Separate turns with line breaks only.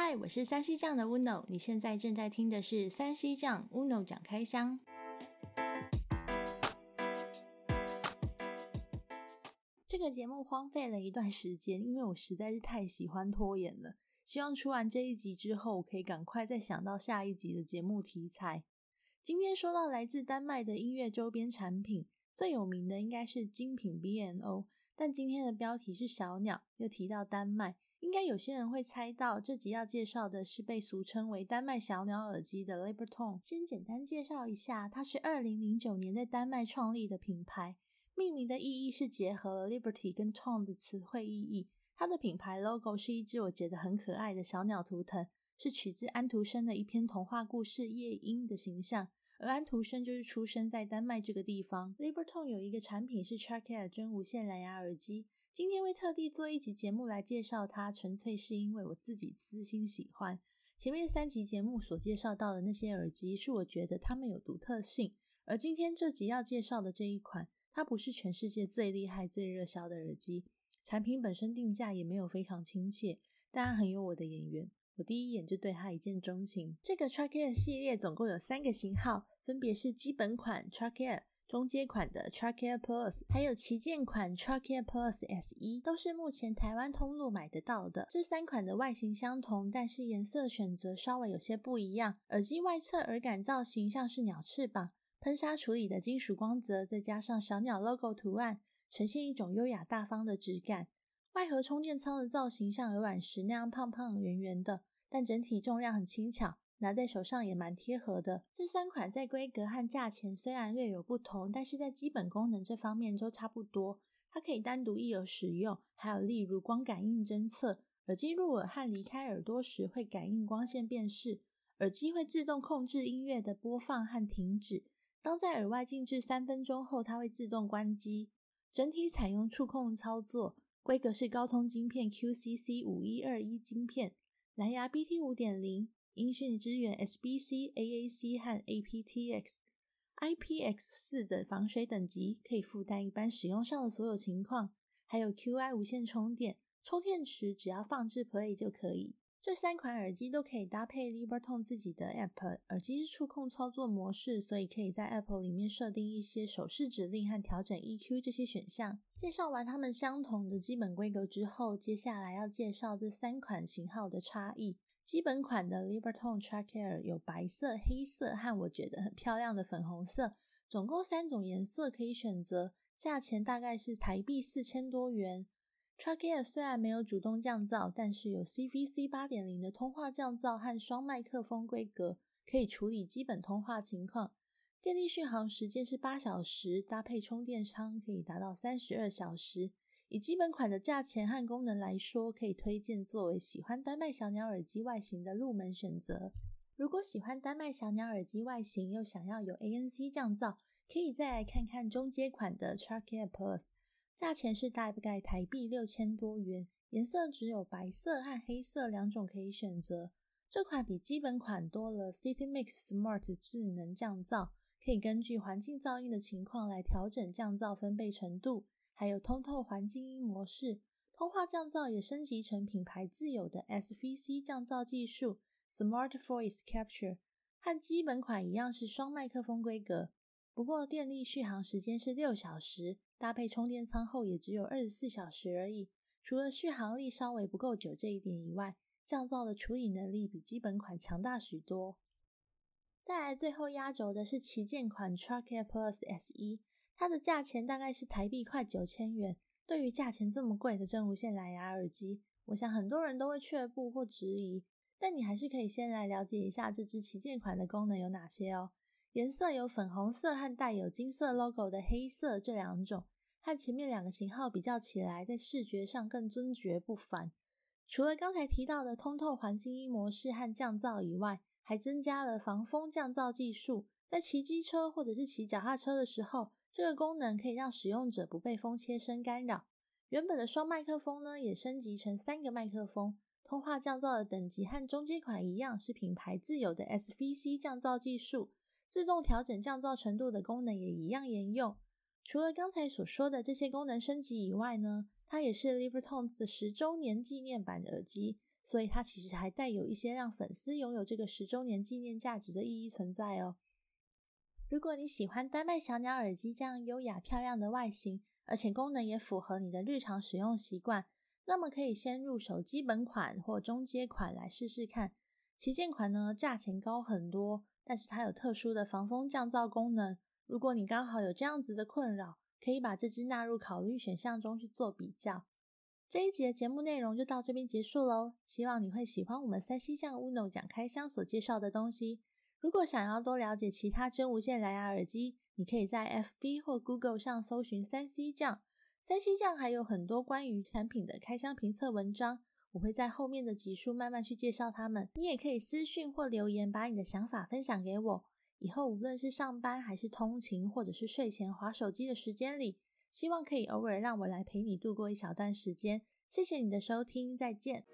嗨，我是三西酱的 Uno，你现在正在听的是三西酱 Uno 讲开箱。这个节目荒废了一段时间，因为我实在是太喜欢拖延了。希望出完这一集之后，可以赶快再想到下一集的节目题材。今天说到来自丹麦的音乐周边产品，最有名的应该是精品 BNO，但今天的标题是小鸟，又提到丹麦。应该有些人会猜到，这集要介绍的是被俗称为“丹麦小鸟”耳机的 Libertone。先简单介绍一下，它是二零零九年在丹麦创立的品牌，命名的意义是结合了 Liberty 跟 Tone 的词汇意义。它的品牌 logo 是一只我觉得很可爱的小鸟图腾，是取自安徒生的一篇童话故事《夜莺》的形象，而安徒生就是出生在丹麦这个地方。Libertone 有一个产品是 Tracker 真无线蓝牙耳机。今天会特地做一集节目来介绍它，纯粹是因为我自己私心喜欢。前面三集节目所介绍到的那些耳机，是我觉得它们有独特性。而今天这集要介绍的这一款，它不是全世界最厉害、最热销的耳机，产品本身定价也没有非常亲切，但很有我的眼缘，我第一眼就对它一见钟情。这个 Tracker 系列总共有三个型号，分别是基本款 Tracker。中阶款的 Tracker Plus，还有旗舰款 Tracker Plus SE，都是目前台湾通路买得到的。这三款的外形相同，但是颜色选择稍微有些不一样。耳机外侧耳杆造型像是鸟翅膀，喷砂处理的金属光泽，再加上小鸟 logo 图案，呈现一种优雅大方的质感。外盒充电仓的造型像鹅卵石那样胖胖圆圆的，但整体重量很轻巧。拿在手上也蛮贴合的。这三款在规格和价钱虽然略有不同，但是在基本功能这方面都差不多。它可以单独一耳使用，还有例如光感应侦测，耳机入耳和离开耳朵时会感应光线辨识，耳机会自动控制音乐的播放和停止。当在耳外静置三分钟后，它会自动关机。整体采用触控操作，规格是高通晶片 QCC 五一二一晶片，蓝牙 BT 五点零。音讯支援 SBC、AAC 和 aptX，IPX4 的防水等级可以负担一般使用上的所有情况，还有 QI 无线充电，充电池只要放置 Play 就可以。这三款耳机都可以搭配 Libertone 自己的 App，耳机是触控操作模式，所以可以在 App 里面设定一些手势指令和调整 EQ 这些选项。介绍完它们相同的基本规格之后，接下来要介绍这三款型号的差异。基本款的 Libertone Tracker 有白色、黑色和我觉得很漂亮的粉红色，总共三种颜色可以选择，价钱大概是台币四千多元。Tracker 虽然没有主动降噪，但是有 CVC 八点零的通话降噪和双麦克风规格，可以处理基本通话情况。电力续航时间是八小时，搭配充电仓可以达到三十二小时。以基本款的价钱和功能来说，可以推荐作为喜欢丹麦小鸟耳机外形的入门选择。如果喜欢丹麦小鸟耳机外形又想要有 ANC 降噪，可以再来看看中阶款的 Tracker Plus，价钱是大概台币六千多元，颜色只有白色和黑色两种可以选择。这款比基本款多了 City Mix Smart 智能降噪，可以根据环境噪音的情况来调整降噪分贝程度。还有通透环境音模式，通话降噪也升级成品牌自有的 SVC 降噪技术，Smart Voice Capture，和基本款一样是双麦克风规格，不过电力续航时间是六小时，搭配充电仓后也只有二十四小时而已。除了续航力稍微不够久这一点以外，降噪的处理能力比基本款强大许多。再来最后压轴的是旗舰款 Tracker Plus SE。它的价钱大概是台币快九千元。对于价钱这么贵的真无线蓝牙耳机，我想很多人都会却步或质疑。但你还是可以先来了解一下这支旗舰款的功能有哪些哦。颜色有粉红色和带有金色 logo 的黑色这两种，和前面两个型号比较起来，在视觉上更尊爵不凡。除了刚才提到的通透环境音模式和降噪以外，还增加了防风降噪技术，在骑机车或者是骑脚踏车的时候。这个功能可以让使用者不被风切声干扰。原本的双麦克风呢，也升级成三个麦克风。通话降噪的等级和中阶款一样，是品牌自有的 SVC 降噪技术。自动调整降噪程度的功能也一样沿用。除了刚才所说的这些功能升级以外呢，它也是 Libertone 的十周年纪念版的耳机，所以它其实还带有一些让粉丝拥有这个十周年纪念价值的意义存在哦。如果你喜欢丹麦小鸟耳机这样优雅漂亮的外形，而且功能也符合你的日常使用习惯，那么可以先入手基本款或中阶款来试试看。旗舰款呢，价钱高很多，但是它有特殊的防风降噪功能。如果你刚好有这样子的困扰，可以把这支纳入考虑选项中去做比较。这一集的节目内容就到这边结束喽，希望你会喜欢我们 3C 匠 Uno 讲开箱所介绍的东西。如果想要多了解其他真无线蓝牙耳机，你可以在 FB 或 Google 上搜寻 3C 匠。3C 匠还有很多关于产品的开箱评测文章，我会在后面的集数慢慢去介绍它们。你也可以私讯或留言，把你的想法分享给我。以后无论是上班还是通勤，或者是睡前划手机的时间里，希望可以偶尔让我来陪你度过一小段时间。谢谢你的收听，再见。